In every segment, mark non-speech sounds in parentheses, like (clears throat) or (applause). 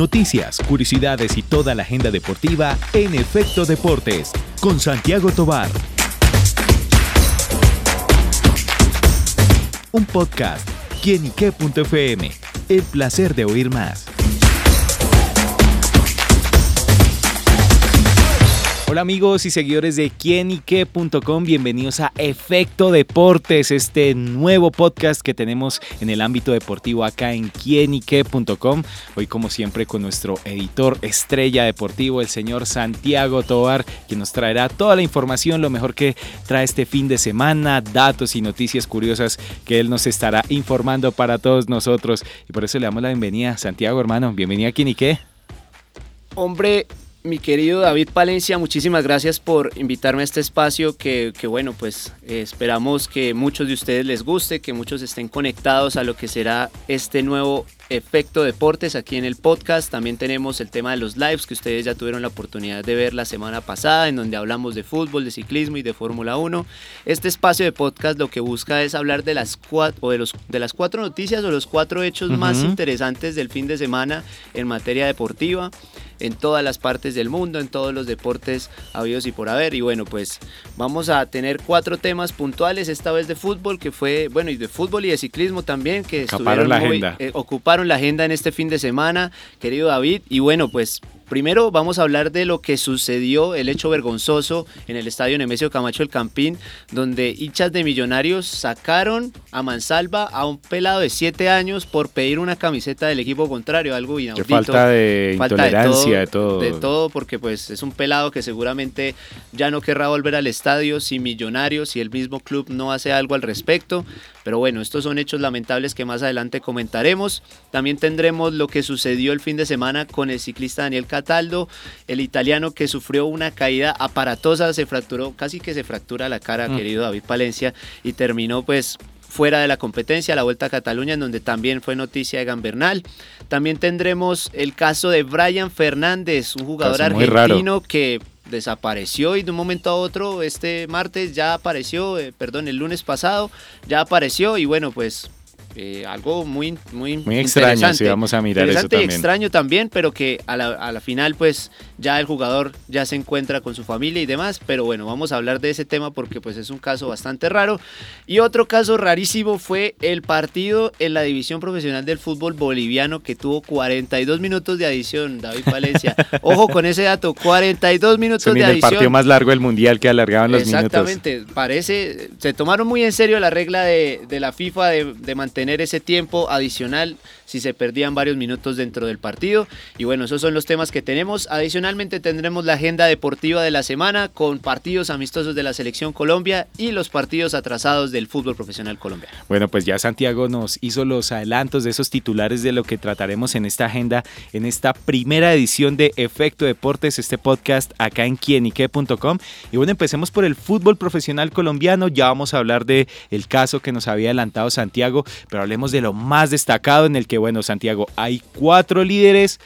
noticias, curiosidades y toda la agenda deportiva en Efecto Deportes con Santiago Tobar. Un podcast, quienique.fm. El placer de oír más. Hola amigos y seguidores de quienique.com, bienvenidos a Efecto Deportes, este nuevo podcast que tenemos en el ámbito deportivo acá en quienique.com. Hoy como siempre con nuestro editor estrella deportivo, el señor Santiago Tobar, que nos traerá toda la información, lo mejor que trae este fin de semana, datos y noticias curiosas que él nos estará informando para todos nosotros. Y por eso le damos la bienvenida, Santiago hermano, bienvenido a Quienique. Hombre, mi querido David Palencia, muchísimas gracias por invitarme a este espacio que, bueno, pues eh, esperamos que muchos de ustedes les guste, que muchos estén conectados a lo que será este nuevo efecto deportes aquí en el podcast. También tenemos el tema de los lives que ustedes ya tuvieron la oportunidad de ver la semana pasada, en donde hablamos de fútbol, de ciclismo y de Fórmula 1. Este espacio de podcast lo que busca es hablar de las cuatro, de los, de las cuatro noticias o los cuatro hechos más interesantes del fin de semana en materia deportiva en todas las partes del mundo, en todos los deportes habidos y por haber. Y bueno, pues vamos a tener cuatro temas puntuales, esta vez de fútbol, que fue, bueno, y de fútbol y de ciclismo también, que estuvieron la agenda. Eh, ocuparon la agenda en este fin de semana, querido David. Y bueno, pues Primero vamos a hablar de lo que sucedió, el hecho vergonzoso en el estadio Nemesio Camacho el Campín, donde hinchas de millonarios sacaron a mansalva a un pelado de 7 años por pedir una camiseta del equipo contrario, algo inaudito. Qué falta de intolerancia, de todo, de todo. porque pues es un pelado que seguramente ya no querrá volver al estadio si millonarios, si el mismo club no hace algo al respecto. Pero bueno, estos son hechos lamentables que más adelante comentaremos. También tendremos lo que sucedió el fin de semana con el ciclista Daniel Cataldo, el italiano que sufrió una caída aparatosa, se fracturó, casi que se fractura la cara, mm. querido David Palencia, y terminó pues fuera de la competencia, la Vuelta a Cataluña, en donde también fue noticia de Gambernal. También tendremos el caso de Brian Fernández, un jugador argentino que desapareció y de un momento a otro este martes ya apareció, eh, perdón, el lunes pasado ya apareció y bueno, pues eh, algo muy, muy, muy extraño, si vamos a mirar eso también. Y extraño también, pero que a la, a la, final pues ya el jugador ya se encuentra con su familia y demás, pero bueno, vamos a hablar de ese tema porque pues es un caso bastante raro. Y otro caso rarísimo fue el partido en la división profesional del fútbol boliviano que tuvo 42 minutos de adición, David Valencia. (laughs) Ojo con ese dato, 42 minutos de adición. El partido más largo del mundial que alargaban los minutos. Exactamente, parece, se tomaron muy en serio la regla de, de la FIFA de, de mantener tener ese tiempo adicional si se perdían varios minutos dentro del partido. Y bueno, esos son los temas que tenemos. Adicionalmente tendremos la agenda deportiva de la semana con partidos amistosos de la selección Colombia y los partidos atrasados del fútbol profesional colombiano. Bueno, pues ya Santiago nos hizo los adelantos de esos titulares de lo que trataremos en esta agenda, en esta primera edición de Efecto Deportes, este podcast acá en quienique.com. Y bueno, empecemos por el fútbol profesional colombiano. Ya vamos a hablar de caso que nos había adelantado Santiago, pero hablemos de lo más destacado en el que, bueno, Santiago, hay cuatro líderes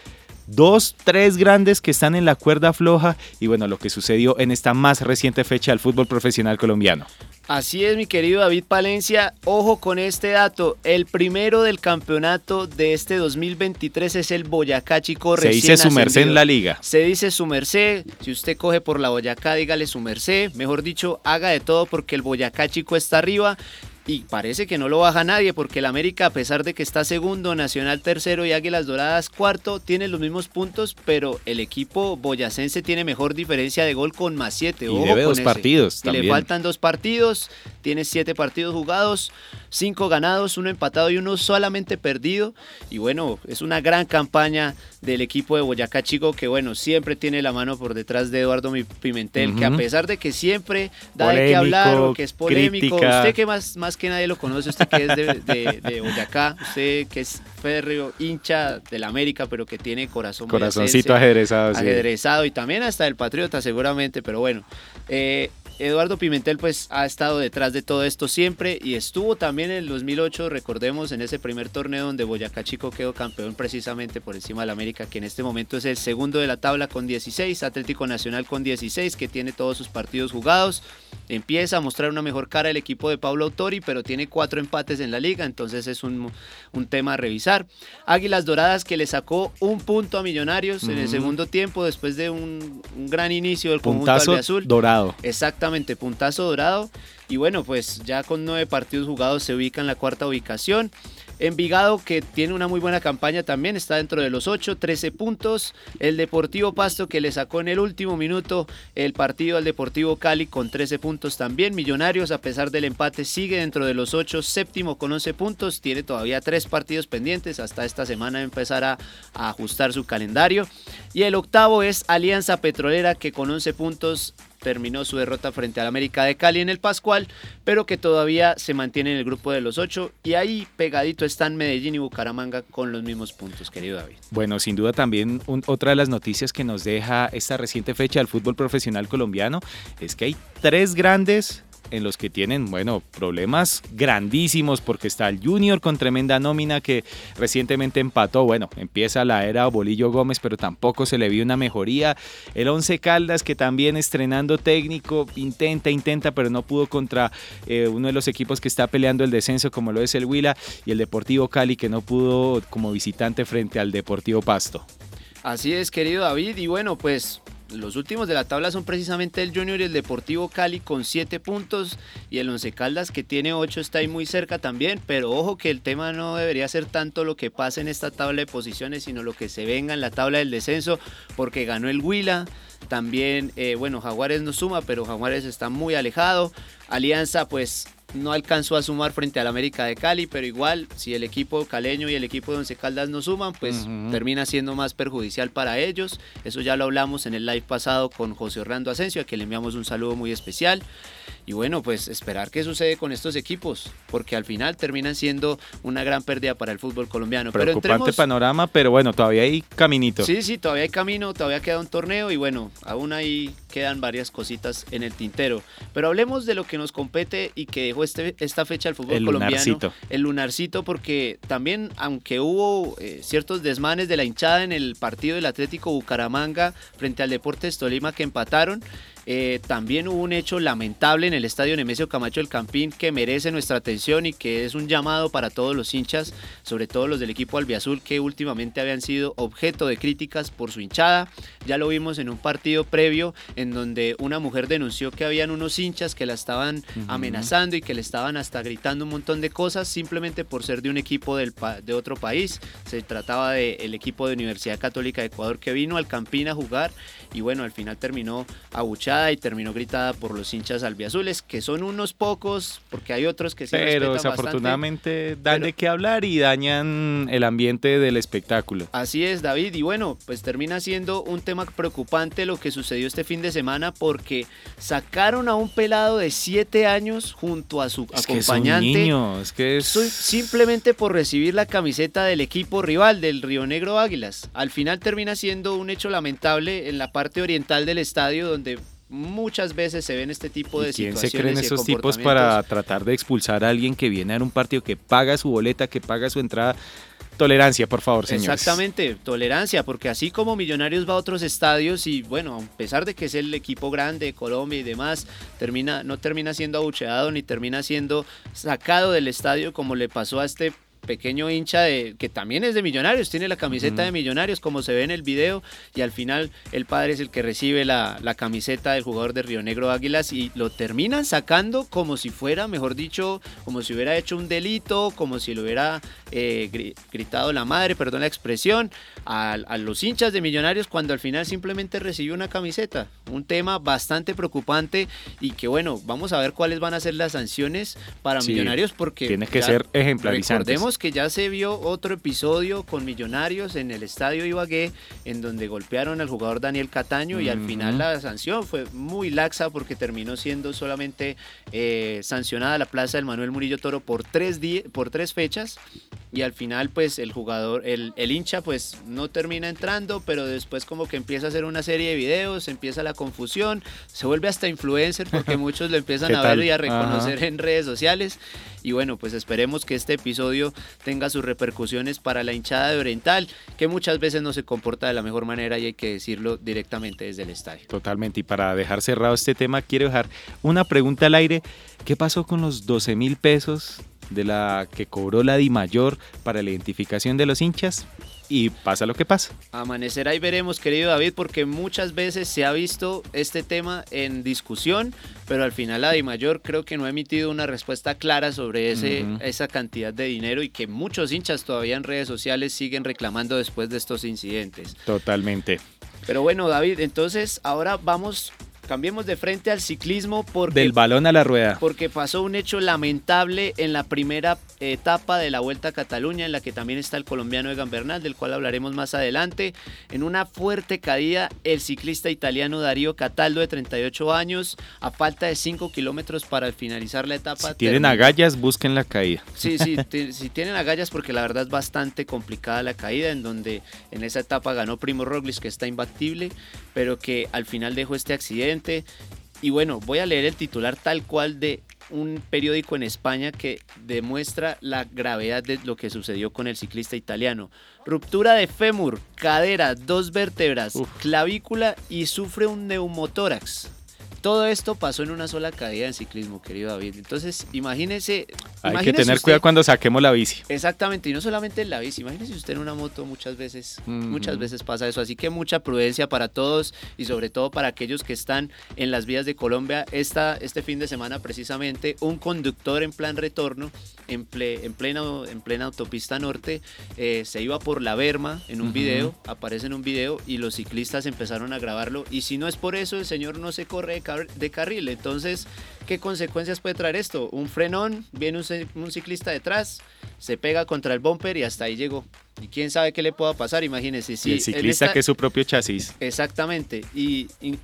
dos, tres grandes que están en la cuerda floja y bueno, lo que sucedió en esta más reciente fecha del fútbol profesional colombiano. Así es, mi querido David Palencia. Ojo con este dato. El primero del campeonato de este 2023 es el Boyacá Chico. Se dice su merced en la liga. Se dice su merced. Si usted coge por la Boyacá, dígale su merced. Mejor dicho, haga de todo porque el Boyacá Chico está arriba y parece que no lo baja nadie porque el América, a pesar de que está segundo, Nacional tercero y Águilas Doradas cuarto, tiene los mismos puntos, pero el equipo boyacense tiene mejor diferencia de gol con más siete. Y debe dos partidos. Y le faltan dos partidos, tiene siete partidos jugados, cinco ganados, uno empatado y uno solamente perdido. Y bueno, es una gran campaña del equipo de Boyacá Chico que bueno, siempre tiene la mano por detrás de Eduardo Pimentel, que a pesar de que siempre da de qué hablar o que es polémico, usted que más, más que nadie lo conoce, usted que es de, Boyacá, usted que es férreo, hincha del América, pero que tiene corazón Corazoncito ajedrezado. Ajedrezado y también hasta el Patriota seguramente, pero bueno. Eh, Eduardo Pimentel pues ha estado detrás de todo esto siempre y estuvo también en el 2008, recordemos, en ese primer torneo donde Boyacá Chico quedó campeón precisamente por encima del América, que en este momento es el segundo de la tabla con 16, Atlético Nacional con 16, que tiene todos sus partidos jugados. empieza a mostrar una mejor cara el equipo de Pablo Autori, pero tiene cuatro empates en la liga, entonces es un, un tema a revisar. Águilas Doradas que le sacó un punto a Millonarios en el segundo tiempo después de un, gran inicio del puntazo conjunto azul. dorado. Exactamente, puntazo dorado. Y bueno, pues ya con nueve partidos jugados se ubica en la cuarta ubicación. Envigado, que tiene una muy buena campaña también, está dentro de los 8, 13 puntos. El Deportivo Pasto, que le sacó en el último minuto el partido al Deportivo Cali con 13 puntos también. Millonarios, a pesar del empate, sigue dentro de los 8, séptimo con 11 puntos. Tiene todavía tres partidos pendientes. Hasta esta semana empezará a ajustar su calendario. Y el octavo es Alianza Petrolera, que con 11 puntos terminó su derrota frente al América de Cali en el Pascual, pero que todavía se mantiene en el grupo de los ocho y ahí pegadito están Medellín y Bucaramanga con los mismos puntos, querido David. Bueno, sin duda también otra de las noticias que nos deja esta reciente fecha del fútbol profesional colombiano es que hay tres grandes en los que tienen, bueno, problemas grandísimos porque está el Junior con tremenda nómina que recientemente empató, bueno, empieza la era Bolillo Gómez, pero tampoco se le vio una mejoría. El Once Caldas que también estrenando técnico, intenta, intenta, pero no pudo contra eh, uno de los equipos que está peleando el descenso como lo es el Huila y el Deportivo Cali que no pudo como visitante frente al Deportivo Pasto. Así es, querido David, y bueno, pues los últimos de la tabla son precisamente el Junior y el Deportivo Cali con 7 puntos y el Once Caldas que tiene 8 está ahí muy cerca también, pero ojo que el tema no debería ser tanto lo que pasa en esta tabla de posiciones, sino lo que se venga en la tabla del descenso, porque ganó el Huila, también, eh, bueno, Jaguares no suma, pero Jaguares está muy alejado, Alianza pues no alcanzó a sumar frente al América de Cali, pero igual, si el equipo caleño y el equipo de Once Caldas no suman, pues termina siendo más perjudicial para ellos. Eso ya lo hablamos en el live pasado con José Orlando Asensio, a quien le enviamos un saludo muy especial. Y bueno, pues esperar qué sucede con estos equipos, porque al final terminan siendo una gran pérdida para el fútbol colombiano. Preocupante panorama, pero bueno, todavía hay caminito. Sí, sí, todavía hay camino, todavía queda un torneo y bueno, aún ahí quedan varias cositas en el tintero. Pero hablemos de lo que nos compete y que dejó este, esta fecha el fútbol colombiano. El lunarcito, porque también, aunque hubo eh, ciertos desmanes de la hinchada en el partido del Atlético Bucaramanga frente al Deportes Tolima que empataron, eh, también hubo un hecho lamentable en el estadio Nemesio Camacho del Campín que merece nuestra atención y que es un llamado para todos los hinchas, sobre todo los del equipo albiazul que últimamente habían sido objeto de críticas por su hinchada. Ya lo vimos en un partido previo en donde una mujer denunció que habían unos hinchas que la estaban amenazando y que le estaban hasta gritando un montón de cosas simplemente por ser de un equipo del de otro país. Se trataba del equipo de Universidad Católica de Ecuador que vino al Campín a jugar y bueno, al final terminó y terminó gritada por los hinchas albiazules, que son unos pocos, porque hay otros que sí Pero desafortunadamente dan de qué hablar y dañan el ambiente del espectáculo. Así es, David, y bueno, pues termina siendo un tema preocupante lo que sucedió este fin de semana porque sacaron a un pelado de 7 años junto a su acompañante. Que es niño, es que es... Simplemente por recibir la camiseta del equipo rival, del Río Negro Águilas. Al final termina siendo un hecho lamentable en la parte oriental del estadio donde muchas veces se ven este tipo de ¿Quién situaciones. se creen esos tipos para tratar de expulsar a alguien que viene a un partido que paga su boleta, que paga su entrada? Tolerancia, por favor, señores. Exactamente, tolerancia, porque así como Millonarios va a otros estadios y bueno, a pesar de que es el equipo grande de Colombia y demás, termina, no termina siendo abucheado ni termina siendo sacado del estadio como le pasó a este pequeño hincha de que también es de Millonarios, tiene la camiseta de Millonarios como se ve en el video y al final el padre es el que recibe la, camiseta del jugador de Río Negro Águilas y lo terminan sacando como si fuera, mejor dicho, como si hubiera hecho un delito, como si lo hubiera eh, gritado la madre, perdón la expresión, a, a, los hinchas de Millonarios cuando al final simplemente recibió una camiseta. Un tema bastante preocupante y que bueno, vamos a ver cuáles van a ser las sanciones para Millonarios porque... Tiene que ser ejemplarizante. Recordemos que ya se vio otro episodio con Millonarios en el estadio Ibagué en donde golpearon al jugador Daniel Cataño y al final la sanción fue muy laxa porque terminó siendo solamente eh, sancionada la plaza del Manuel Murillo Toro por tres, por tres fechas y al final pues el jugador, el, el, hincha pues no termina entrando, pero después como que empieza a hacer una serie de videos, empieza la confusión, se vuelve hasta influencer porque (laughs) muchos lo empiezan a ver y a reconocer en redes sociales. Y bueno, pues esperemos que este episodio tenga sus repercusiones para la hinchada de Oriental, que muchas veces no se comporta de la mejor manera y hay que decirlo directamente desde el estadio. Totalmente. Y para dejar cerrado este tema, quiero dejar una pregunta al aire. ¿Qué pasó con los 12 mil pesos de la que cobró la Di Mayor para la identificación de los hinchas? y pasa lo que pasa. Amanecer ahí veremos, querido David, porque muchas veces se ha visto este tema en discusión, pero al final la Mayor creo que no ha emitido una respuesta clara sobre ese, esa cantidad de dinero y que muchos hinchas todavía en redes sociales siguen reclamando después de estos incidentes. Totalmente. Pero bueno, David, entonces ahora vamos Cambiemos de frente al ciclismo porque... Del balón a la rueda. Porque pasó un hecho lamentable en la primera etapa de la Vuelta a Cataluña, en la que también está el colombiano Egan Bernal, del cual hablaremos más adelante. En una fuerte caída, el ciclista italiano Darío Cataldo, de 38 años, a falta de 5 kilómetros para finalizar la etapa. Si tienen agallas, busquen la caída. Sí, sí, (laughs) si tienen agallas, porque la verdad es bastante complicada la caída, en donde en esa etapa ganó Primo Roglic, que está imbatible, pero que al final dejó este accidente y bueno, voy a leer el titular tal cual de un periódico en España que demuestra la gravedad de lo que sucedió con el ciclista italiano. Ruptura de fémur, cadera, dos vértebras, clavícula y sufre un neumotórax. Todo esto pasó en una sola caída en ciclismo, querido David. Entonces, imagínese. Hay que tener cuidado cuando saquemos la bici. Exactamente, y no solamente en la bici. Imagínese usted en una moto, muchas veces, muchas veces pasa eso. Así que mucha prudencia para todos y sobre todo para aquellos que están en las vías de Colombia. Esta, este fin de semana, precisamente, un conductor en plan retorno, en, en, plena, en plena autopista norte, eh, se iba por la Berma en un video, aparece en un video, y los ciclistas empezaron a grabarlo. Y si no es por eso, el señor no se corre de de carril. Entonces, ¿qué consecuencias puede traer esto? Un frenón, viene un, ciclista detrás, se pega contra el bumper y hasta ahí llegó. Y quién sabe qué le pueda pasar, imagínese. Si el ciclista que es su propio chasis. Exactamente. y y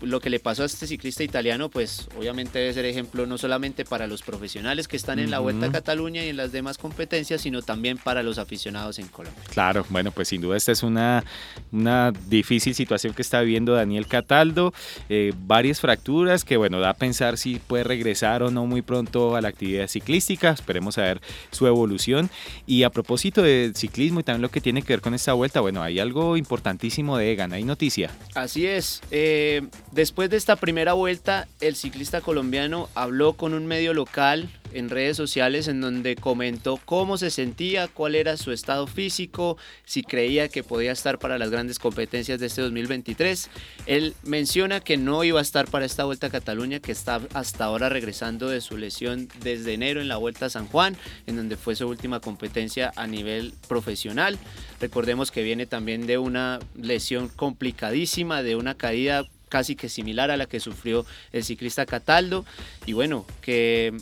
lo que le pasó a este ciclista italiano, pues obviamente debe ser ejemplo no solamente para los profesionales que están en la Vuelta a Cataluña y en las demás competencias, sino también para los aficionados en Colombia. Claro, bueno, pues sin duda esta es una, una difícil situación que está viviendo Daniel Cataldo, eh, varias fracturas que bueno, da a pensar si puede regresar o no muy pronto a la actividad ciclística, esperemos a ver su evolución. Y a propósito de ciclismo y también lo que tiene que ver con esta vuelta, bueno, hay algo importantísimo de Egan, hay noticia. Así es. Eh, Después de esta primera vuelta, el ciclista colombiano habló con un medio local en redes sociales en donde comentó cómo se sentía, cuál era su estado físico, si creía que podía estar para las grandes competencias de este 2023. Él menciona que no iba a estar para esta Vuelta a Cataluña, que está hasta ahora regresando de su lesión desde enero en la Vuelta a San Juan, en donde fue su última competencia a nivel profesional. Recordemos que viene también de una lesión complicadísima, de una caída casi que similar a la que sufrió el ciclista Cataldo. Y bueno, que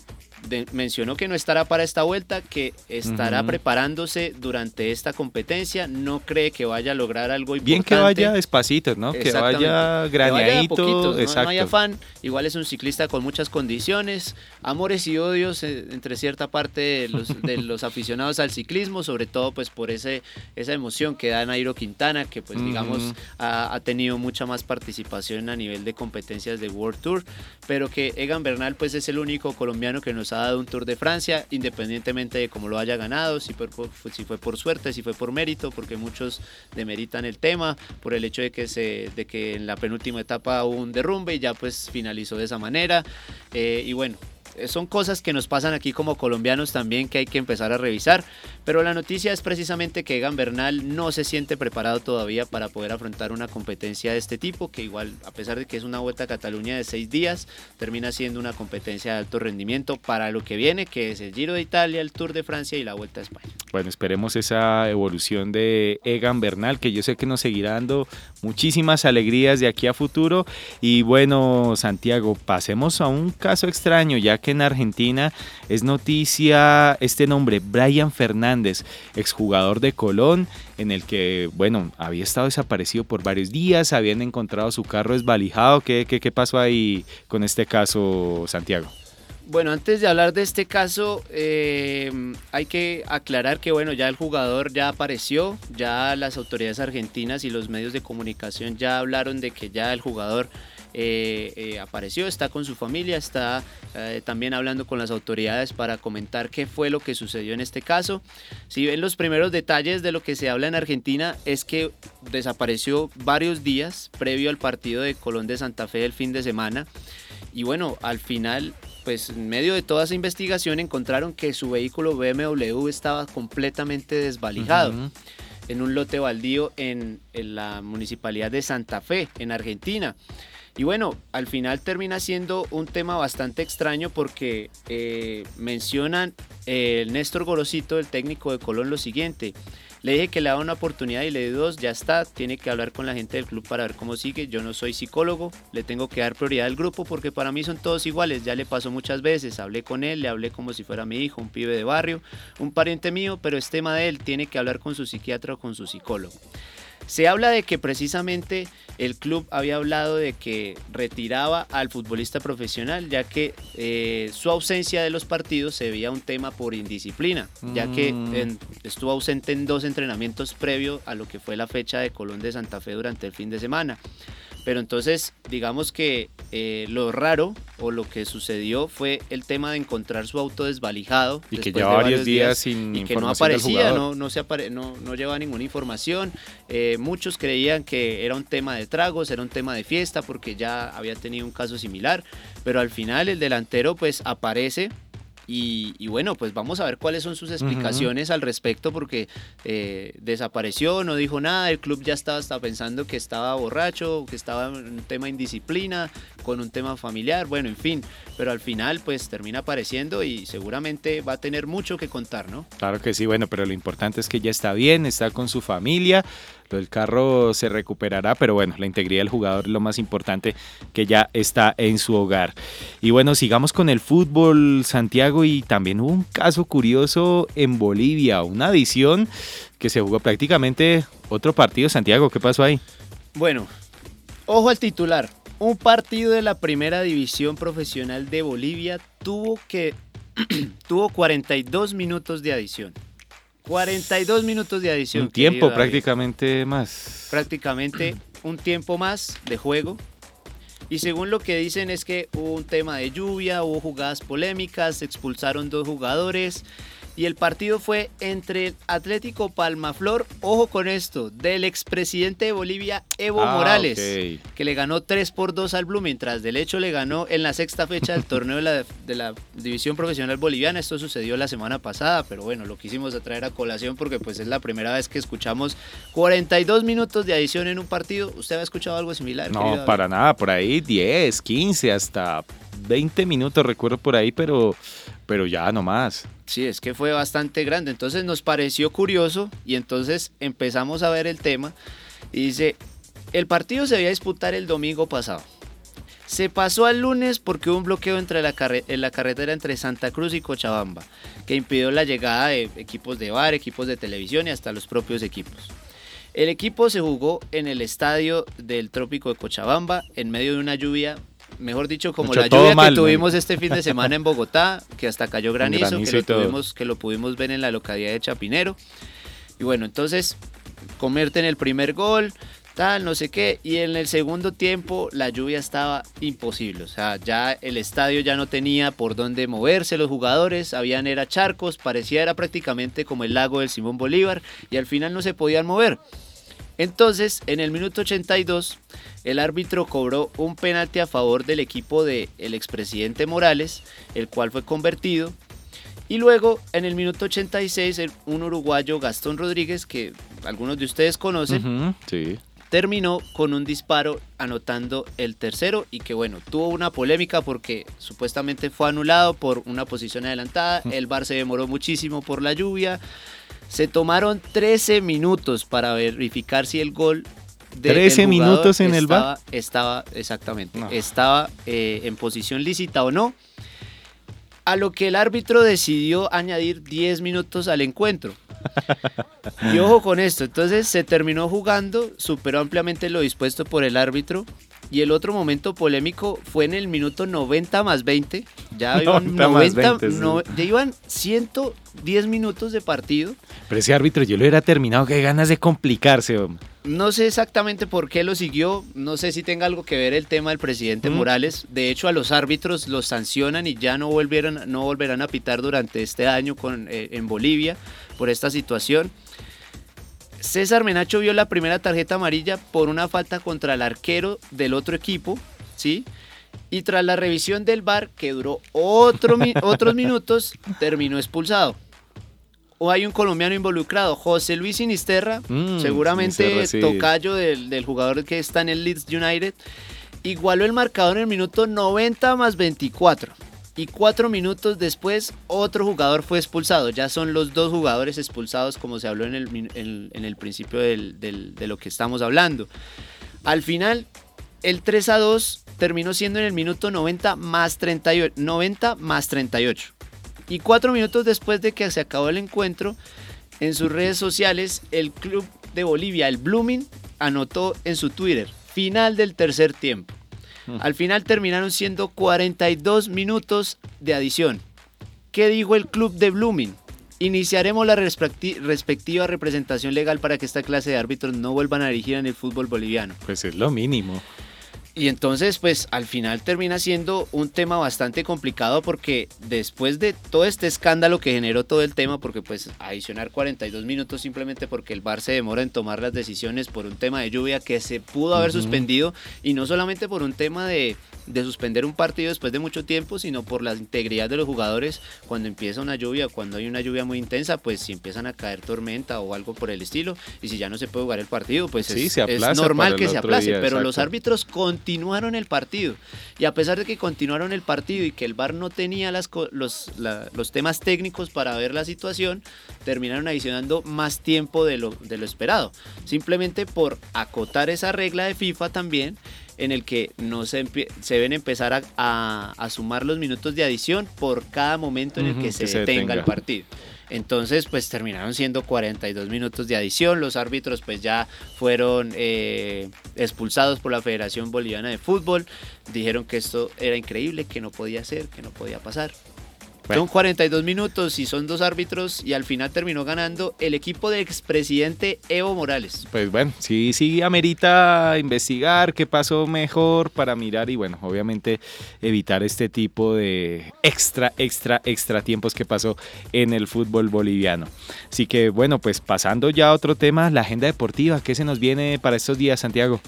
mencionó que no estará para esta vuelta, que estará preparándose durante esta competencia, no cree que vaya a lograr algo importante. Bien que vaya despacito, ¿no? Que vaya graneadito, no, hay afán, igual es un ciclista con muchas condiciones, amores y odios eh, entre cierta parte de los, de (laughs) los aficionados al ciclismo, sobre todo pues por ese, esa emoción que da Nairo Quintana, que pues digamos ha, ha tenido mucha más participación a nivel de competencias de World Tour, pero que Egan Bernal pues es el único colombiano que nos ha dado un Tour de Francia, independientemente de cómo lo haya ganado, si fue, por, si fue por suerte, si fue por mérito, porque muchos demeritan el tema, por el hecho de que, se, de que en la penúltima etapa hubo un derrumbe y ya pues finalizó de esa manera. Eh, y bueno, son cosas que nos pasan aquí como colombianos también que hay que empezar a revisar. Pero la noticia es precisamente que Egan Bernal no se siente preparado todavía para poder afrontar una competencia de este tipo, que igual, a pesar de que es una vuelta a Cataluña de seis días, termina siendo una competencia de alto rendimiento para lo que viene, que es el Giro de Italia, el Tour de Francia y la Vuelta a España. Bueno, esperemos esa evolución de Egan Bernal, que yo sé que nos seguirá dando muchísimas alegrías de aquí a futuro. Y bueno, Santiago, pasemos a un caso extraño, ya que en Argentina es noticia este nombre, Brian Fernández, exjugador de Colón, en el que, bueno, había estado desaparecido por varios días, habían encontrado su carro desvalijado. ¿Qué, qué, qué pasó ahí con este caso, Santiago? Bueno, antes de hablar de este caso, eh, hay que aclarar que bueno, ya el jugador ya apareció, ya las autoridades argentinas y los medios de comunicación ya hablaron de que ya el jugador eh, eh, apareció, está con su familia, está también hablando con las autoridades para comentar qué fue lo que sucedió en este caso. Si ven los primeros detalles de lo que se habla en Argentina es que desapareció varios días previo al partido de Colón de Santa Fe del fin de semana. Y bueno, al final pues en medio de toda esa investigación encontraron que su vehículo BMW estaba completamente desvalijado en un lote baldío en, la municipalidad de Santa Fe, en Argentina. Y bueno, al final termina siendo un tema bastante extraño porque eh, mencionan eh, el Néstor Gorosito, el técnico de Colón, lo siguiente. Le dije que le daba una oportunidad y le di dos, ya está, tiene que hablar con la gente del club para ver cómo sigue. Yo no soy psicólogo, le tengo que dar prioridad al grupo porque para mí son todos iguales, ya le pasó muchas veces, hablé con él, le hablé como si fuera mi hijo, un pibe de barrio, un pariente mío, pero es tema de él, tiene que hablar con su psiquiatra o con su psicólogo. Se habla de que precisamente el club había hablado de que retiraba al futbolista profesional, ya que eh, su ausencia de los partidos se veía un tema por indisciplina, ya que mm. estuvo ausente en dos entrenamientos previos a lo que fue la fecha de Colón de Santa Fe durante el fin de semana. Pero entonces, digamos que eh, lo raro o lo que sucedió fue el tema de encontrar su auto desvalijado. Y que lleva varios días, sin Y que no aparecía, no, no, se no, no lleva ninguna información. Eh, muchos creían que era un tema de tragos, era un tema de fiesta, porque ya había tenido un caso similar. Pero al final el delantero pues aparece y, bueno, pues vamos a ver cuáles son sus explicaciones al respecto porque eh, desapareció, no dijo nada, el club ya estaba hasta pensando que estaba borracho, que estaba en un tema indisciplina, con un tema familiar, bueno, en fin, pero al final pues termina apareciendo y seguramente va a tener mucho que contar, ¿no? Claro que sí, bueno, pero lo importante es que ya está bien, está con su familia, el carro se recuperará, pero bueno, la integridad del jugador es lo más importante que ya está en su hogar. Y bueno, sigamos con el fútbol, Santiago, y también hubo un caso curioso en Bolivia, una adición que se jugó prácticamente otro partido, Santiago, ¿qué pasó ahí? Bueno, ojo al titular. Un partido de la primera división profesional de Bolivia tuvo que (clears throat) tuvo 42 minutos de adición. 42 minutos de adición. Un tiempo prácticamente más. Prácticamente un tiempo más de juego. Y según lo que dicen es que hubo un tema de lluvia, hubo jugadas polémicas, se expulsaron dos jugadores y el partido fue entre el Atlético Palmaflor, ojo con esto, del expresidente de Bolivia, Evo ah, Morales, que le ganó 3 por 2 al Blue, mientras del hecho le ganó en la sexta fecha del (laughs) torneo de la, de la, División Profesional Boliviana. Esto sucedió la semana pasada, pero bueno, lo quisimos traer a colación porque pues es la primera vez que escuchamos 42 minutos de adición en un partido. ¿Usted ha escuchado algo similar? No, para nada, por ahí 10, 15, hasta 20 minutos recuerdo por ahí, pero pero ya no más. Sí, es que fue bastante grande. Entonces nos pareció curioso y entonces empezamos a ver el tema. Y dice, el partido se iba a disputar el domingo pasado. Se pasó al lunes porque hubo un bloqueo entre la en la carretera entre Santa Cruz y Cochabamba, que impidió la llegada de equipos de bar, equipos de televisión y hasta los propios equipos. El equipo se jugó en el estadio del Trópico de Cochabamba en medio de una lluvia mejor dicho, como la lluvia que tuvimos este fin de semana en Bogotá, que hasta cayó granizo, que, lo tuvimos, que lo pudimos ver en la localidad de Chapinero. Y bueno, entonces en el primer gol, tal, no sé qué, y en el segundo tiempo la lluvia estaba imposible, o sea, ya el estadio ya no tenía por dónde moverse los jugadores, habían era charcos, parecía era prácticamente como el lago del Simón Bolívar, y al final no se podían mover. Entonces, en el minuto 82, el árbitro cobró un penalti a favor del equipo del el expresidente Morales, el cual fue convertido. Y luego, en el minuto 86, un uruguayo, Gastón Rodríguez, que algunos de ustedes conocen, terminó con un disparo anotando el tercero. Y que bueno, tuvo una polémica porque supuestamente fue anulado por una posición adelantada, el Bar se demoró muchísimo por la lluvia, se tomaron 13 minutos para verificar si el gol de 13 minutos en el bar. Estaba, exactamente, estaba eh, en posición lícita o no. A lo que el árbitro decidió añadir 10 minutos al encuentro. (laughs) y ojo con esto, entonces se terminó jugando, superó ampliamente lo dispuesto por el árbitro Y el otro momento polémico fue en el minuto 90 más 20. (laughs) Ya iban, 90, ya iban 110 minutos de partido. Pero ese árbitro yo lo hubiera terminado, qué ganas de complicarse. Hombre. No sé exactamente por qué lo siguió, no sé si tenga algo que ver el tema del presidente Morales. De hecho, a los árbitros los sancionan y ya no, volvieron, no volverán a pitar durante este año con, eh, en Bolivia por esta situación. César Menacho vio la primera tarjeta amarilla por una falta contra el arquero del otro equipo, ¿sí? Y tras la revisión del VAR, que duró otro, (laughs) otros minutos, terminó expulsado o hay un colombiano involucrado, José Luis Sinisterra, mm, seguramente tocayo del, jugador que está en el Leeds United, igualó el marcador en el minuto 90 más 24. Y cuatro minutos después, otro jugador fue expulsado. Ya son los dos jugadores expulsados, como se habló en el, principio de lo que estamos hablando. Al final, el 3 a 2 terminó siendo en el minuto 90 más 38. 90 más 38. Y cuatro minutos después de que se acabó el encuentro, en sus redes sociales, el club de Bolivia, el Blooming, anotó en su Twitter, final del tercer tiempo. (laughs) Al final terminaron siendo 42 minutos de adición. ¿Qué dijo el club de Blooming? Iniciaremos la respectiva representación legal para que esta clase de árbitros no vuelvan a dirigir en el fútbol boliviano. Pues es lo mínimo. Y entonces, pues al final termina siendo un tema bastante complicado porque después de todo este escándalo que generó todo el tema, porque pues adicionar 42 minutos simplemente porque el VAR se demora en tomar las decisiones por un tema de lluvia que se pudo haber suspendido y no solamente por un tema de, de suspender un partido después de mucho tiempo, sino por la integridad de los jugadores cuando empieza una lluvia, cuando hay una lluvia muy intensa, pues si empiezan a caer tormenta o algo por el estilo, y si ya no se puede jugar el partido, pues es, normal que se aplace, pero los árbitros continuaron el partido, y a pesar de que continuaron el partido y que el VAR no tenía las, los, los temas técnicos para ver la situación, terminaron adicionando más tiempo de lo, de lo esperado, simplemente por acotar esa regla de FIFA también en el que no se, se deben empezar a, sumar los minutos de adición por cada momento en el que, se, detenga el partido. Entonces, pues terminaron siendo 42 minutos de adición. Los árbitros, pues ya fueron eh, expulsados por la Federación Boliviana de Fútbol. Dijeron que esto era increíble, que no podía ser, que no podía pasar. Son 42 minutos y son dos árbitros y al final terminó ganando el equipo del expresidente Evo Morales. Pues bueno, sí, sí, amerita investigar qué pasó mejor para mirar y bueno, obviamente evitar este tipo de extra, extra, extra tiempos que pasó en el fútbol boliviano. Así que bueno, pues pasando ya a otro tema, la agenda deportiva, ¿qué se nos viene para estos días, Santiago?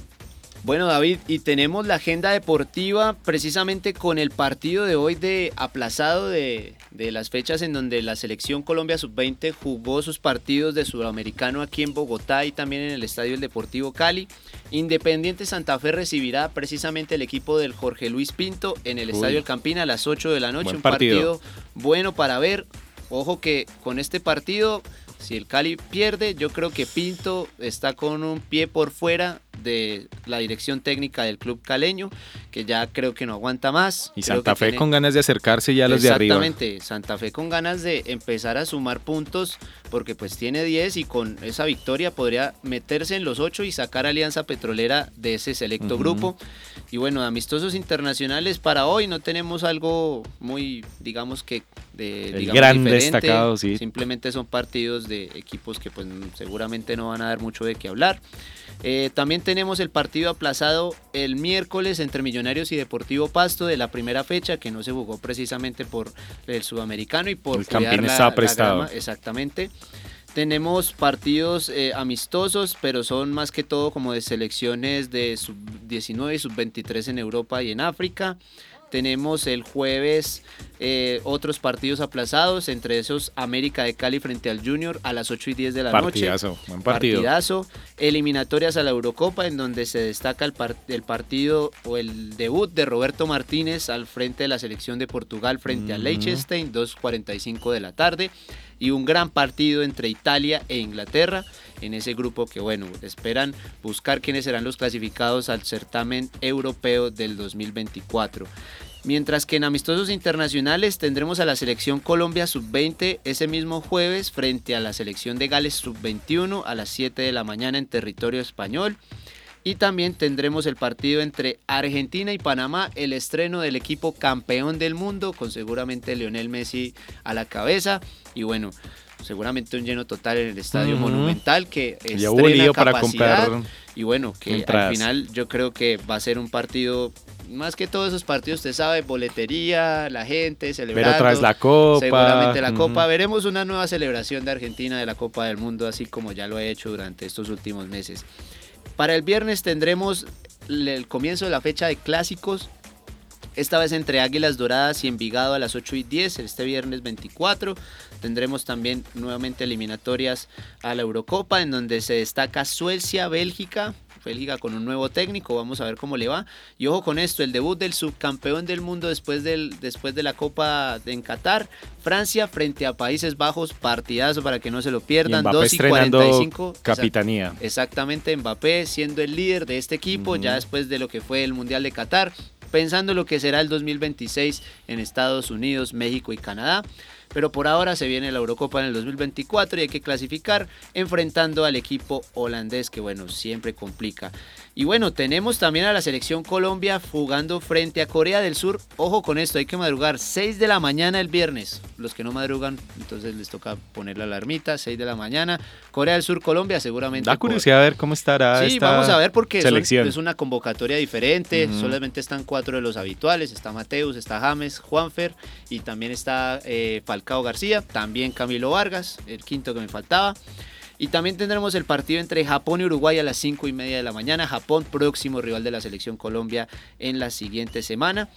Bueno, David, y tenemos la agenda deportiva precisamente con el partido de hoy de aplazado de, las fechas en donde la selección Colombia Sub-20 jugó sus partidos de sudamericano aquí en Bogotá y también en el Estadio El Deportivo Cali. Independiente Santa Fe recibirá precisamente el equipo del Jorge Luis Pinto en el Estadio El Campín a las 8 de la noche. Un partido bueno para ver. Ojo que con este partido, si el Cali pierde, yo creo que Pinto está con un pie por fuera de la dirección técnica del club caleño, que ya creo que no aguanta más. Y Santa Fe con ganas de acercarse ya a los de arriba. Exactamente, Santa Fe con ganas de empezar a sumar puntos, porque pues tiene 10 y con esa victoria podría meterse en los 8 y sacar Alianza Petrolera de ese selecto grupo. Y bueno, amistosos internacionales para hoy no tenemos algo muy, digamos que de digamos, gran destacado, sí. Simplemente son partidos de equipos que pues seguramente no van a dar mucho de qué hablar. Eh, también tenemos el partido aplazado el miércoles entre Millonarios y Deportivo Pasto de la primera fecha que no se jugó precisamente por el sudamericano y por el Campín está prestado. exactamente. Tenemos partidos eh, amistosos, pero son más que todo como de selecciones de sub-19 y sub-23 en Europa y en África. Tenemos el jueves eh, otros partidos aplazados, entre esos América de Cali frente al Junior a las 8 y 10 de la Partidazo, noche. Buen partido. Partidazo. Eliminatorias a la Eurocopa, en donde se destaca el, el, partido o el debut de Roberto Martínez al frente de la selección de Portugal frente a Liechtenstein, 2.45 de la tarde. Y un gran partido entre Italia e Inglaterra en ese grupo que, bueno, esperan buscar quiénes serán los clasificados al certamen europeo del 2024. Mientras que en amistosos internacionales tendremos a la selección Colombia sub-20 ese mismo jueves frente a la selección de Gales sub-21 a las 7 de la mañana en territorio español. Y también tendremos el partido entre Argentina y Panamá, el estreno del equipo campeón del mundo, con seguramente Lionel Messi a la cabeza. Y bueno, seguramente un lleno total en el estadio monumental que estrena para comprar y bueno que al final yo creo que va a ser un partido más que todos esos partidos, usted sabe, boletería, la gente celebrando. Pero tras la Copa. Seguramente la Copa. Veremos una nueva celebración de Argentina de la Copa del Mundo, así como ya lo ha hecho durante estos últimos meses. Para el viernes tendremos el comienzo de la fecha de clásicos. Esta vez entre Águilas Doradas y Envigado a las 8 y 10, este viernes 24. Tendremos también nuevamente eliminatorias a la Eurocopa, en donde se destaca Suecia, Bélgica, Bélgica con un nuevo técnico, vamos a ver cómo le va. Y ojo con esto, el debut del subcampeón del mundo después, del, después de la Copa en Qatar, Francia frente a Países Bajos, partidazo para que no se lo pierdan, 2 y 45. Capitanía. Exactamente, Mbappé siendo el líder de este equipo, ya después de lo que fue el Mundial de Qatar, pensando lo que será el 2026 en Estados Unidos, México y Canadá pero por ahora se viene la Eurocopa en el 2024 y hay que clasificar enfrentando al equipo holandés que bueno, siempre complica. Y bueno, tenemos también a la selección Colombia jugando frente a Corea del Sur. Ojo con esto, hay que madrugar 6 de la mañana el viernes. Los que no madrugan, entonces les toca poner la alarmita, 6 de la mañana. Corea del Sur, Colombia, seguramente. Da curiosidad a ver cómo estará. Sí, vamos a ver porque es una convocatoria diferente. Solamente están cuatro de los habituales. Está Mateus, está James, Juanfer y también está eh, Falcao García. También Camilo Vargas, el quinto que me faltaba. Y también tendremos el partido entre Japón y Uruguay a las 5 y media de la mañana. Japón, próximo rival de la selección Colombia en la siguiente semana.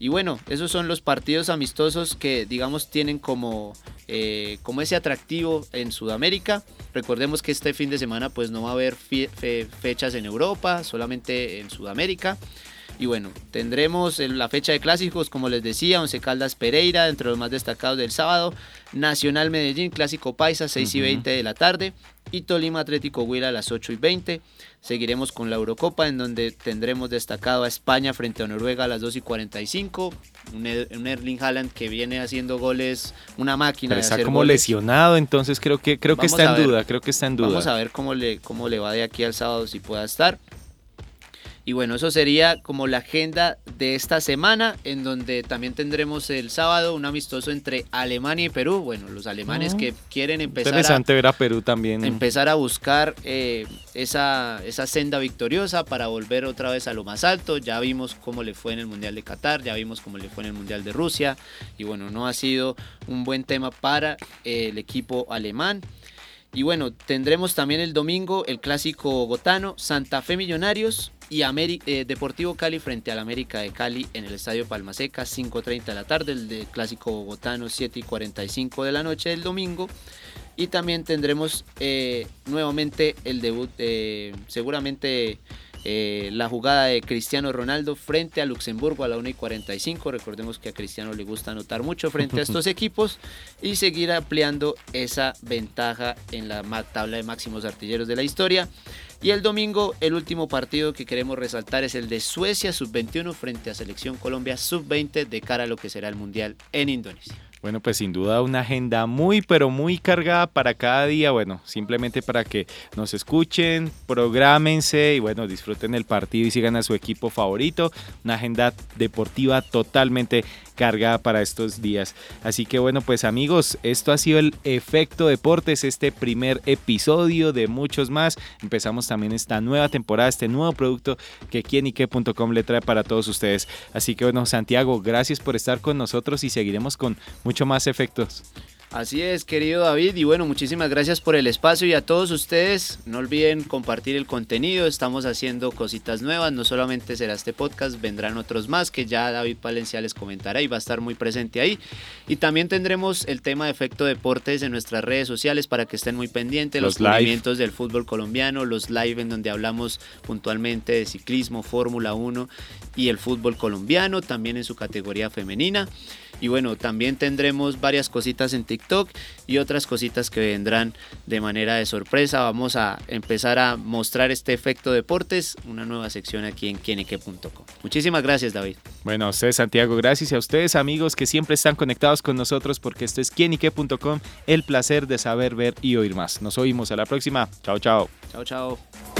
Y bueno, esos son los partidos amistosos que digamos tienen como, eh, como ese atractivo en Sudamérica. Recordemos que este fin de semana pues no va a haber fechas en Europa, solamente en Sudamérica. Y bueno, tendremos la fecha de clásicos, como les decía, Once Caldas Pereira, entre los más destacados del sábado, Nacional Medellín, Clásico Paisa, 6 y 20 de la tarde, y Tolima Atlético Huila a las 8 y 20. Seguiremos con la Eurocopa, en donde tendremos destacado a España frente a Noruega a las 2 y 45. Un, er-, un Erling Haaland que viene haciendo goles, una máquina. Pero está como lesionado, entonces creo que, creo que está en duda, creo que está en duda. Vamos a ver cómo le, cómo le va de aquí al sábado, si pueda estar. Y bueno, eso sería como la agenda de esta semana, en donde también tendremos el sábado un amistoso entre Alemania y Perú. Bueno, los alemanes que quieren empezar Interesante ver a Perú también. Empezar a buscar eh, esa, esa senda victoriosa para volver otra vez a lo más alto. Ya vimos cómo le fue en el Mundial de Qatar, ya vimos cómo le fue en el Mundial de Rusia. Y bueno, no ha sido un buen tema para eh, el equipo alemán. Y bueno, tendremos también el domingo el clásico gotano, Santa Fe Millonarios y eh, Deportivo Cali frente al América de Cali en el Estadio Palmaseca, 5.30 de la tarde, el de clásico bogotano 7 y 45 de la noche del domingo. Y también tendremos eh, nuevamente el debut, eh, seguramente la jugada de Cristiano Ronaldo frente a Luxemburgo a la 1 y 45. Recordemos que a Cristiano le gusta anotar mucho frente a estos (laughs) equipos y seguir ampliando esa ventaja en la tabla de máximos artilleros de la historia. Y el domingo, el último partido que queremos resaltar es el de Suecia sub-21 frente a Selección Colombia sub-20 de cara a lo que será el Mundial en Indonesia. Bueno, pues sin duda una agenda muy, pero muy cargada para cada día. Bueno, simplemente para que nos escuchen, prográmense y bueno, disfruten el partido y sigan a su equipo favorito. Una agenda deportiva totalmente cargada para estos días. Así que bueno, pues amigos, esto ha sido el Efecto Deportes, este primer episodio de muchos más. Empezamos también esta nueva temporada, este nuevo producto que quienique.com le trae para todos ustedes. Así que bueno, Santiago, gracias por estar con nosotros y seguiremos con mucho más efectos. Así es, querido David, y bueno, muchísimas gracias por el espacio y a todos ustedes, no olviden compartir el contenido, estamos haciendo cositas nuevas, no solamente será este podcast, vendrán otros más que ya David Palencia les comentará y va a estar muy presente ahí. Y también tendremos el tema de efecto deportes en nuestras redes sociales para que estén muy pendientes, los, los movimientos del fútbol colombiano, los live en donde hablamos puntualmente de ciclismo, Fórmula 1 y el fútbol colombiano, también en su categoría femenina. Y bueno, también tendremos varias cositas en TikTok y otras cositas que vendrán de manera de sorpresa. Vamos a empezar a mostrar este efecto deportes, una nueva sección aquí en quienique.com. Muchísimas gracias, David. Bueno, a ustedes, Santiago, gracias y a ustedes, amigos, que siempre están conectados con nosotros porque esto es quienique.com, el placer de saber, ver y oír más. Nos oímos a la próxima. Chao, chao. Chao, chao.